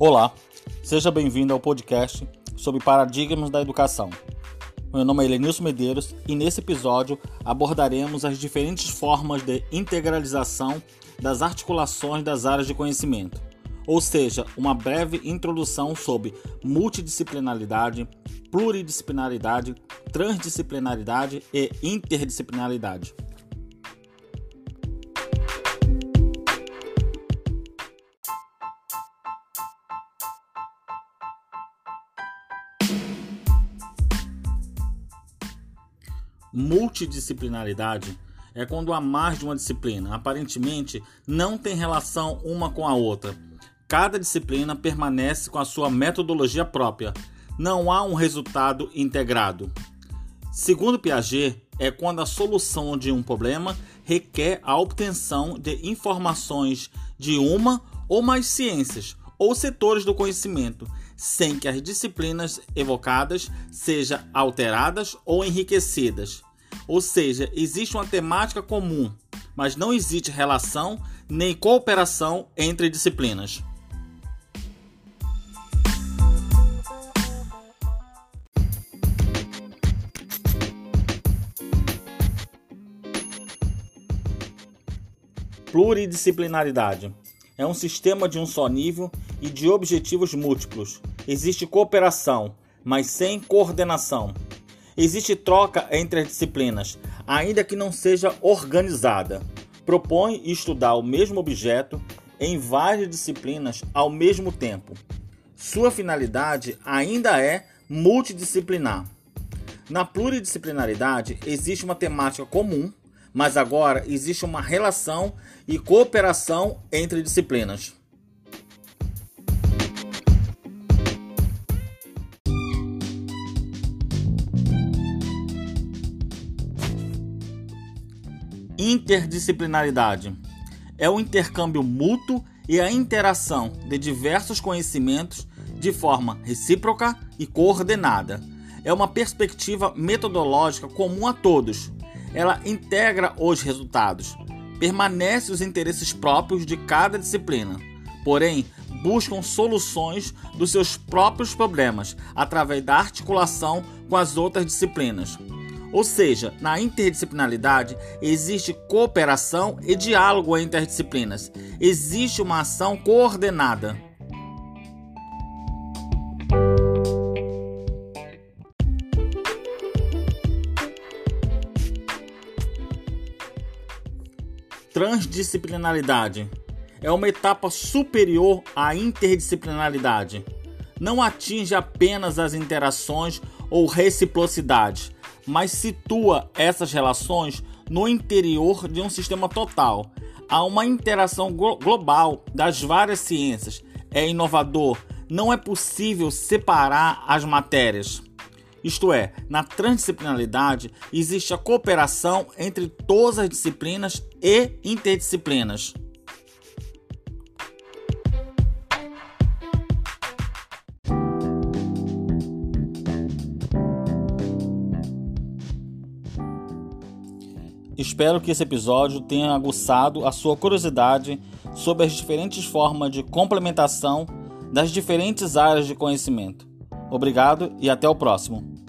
Olá, seja bem-vindo ao podcast sobre paradigmas da educação. Meu nome é Elenilson Medeiros e nesse episódio abordaremos as diferentes formas de integralização das articulações das áreas de conhecimento, ou seja, uma breve introdução sobre multidisciplinaridade, pluridisciplinaridade, transdisciplinaridade e interdisciplinaridade. Multidisciplinaridade é quando há mais de uma disciplina, aparentemente não tem relação uma com a outra. Cada disciplina permanece com a sua metodologia própria. Não há um resultado integrado. Segundo Piaget, é quando a solução de um problema requer a obtenção de informações de uma ou mais ciências ou setores do conhecimento, sem que as disciplinas evocadas sejam alteradas ou enriquecidas. Ou seja, existe uma temática comum, mas não existe relação nem cooperação entre disciplinas. Pluridisciplinaridade é um sistema de um só nível e de objetivos múltiplos. Existe cooperação, mas sem coordenação. Existe troca entre as disciplinas, ainda que não seja organizada. Propõe estudar o mesmo objeto em várias disciplinas ao mesmo tempo. Sua finalidade ainda é multidisciplinar. Na pluridisciplinaridade existe uma temática comum mas agora existe uma relação e cooperação entre disciplinas. Interdisciplinaridade é o intercâmbio mútuo e a interação de diversos conhecimentos de forma recíproca e coordenada. É uma perspectiva metodológica comum a todos, ela integra os resultados, permanece os interesses próprios de cada disciplina, porém buscam soluções dos seus próprios problemas através da articulação com as outras disciplinas. Ou seja, na interdisciplinaridade existe cooperação e diálogo entre as disciplinas. Existe uma ação coordenada. Transdisciplinaridade é uma etapa superior à interdisciplinaridade. Não atinge apenas as interações ou reciprocidade, mas situa essas relações no interior de um sistema total. Há uma interação global das várias ciências. É inovador. Não é possível separar as matérias. Isto é, na transdisciplinaridade existe a cooperação entre todas as disciplinas e interdisciplinas. Espero que esse episódio tenha aguçado a sua curiosidade sobre as diferentes formas de complementação das diferentes áreas de conhecimento. Obrigado e até o próximo.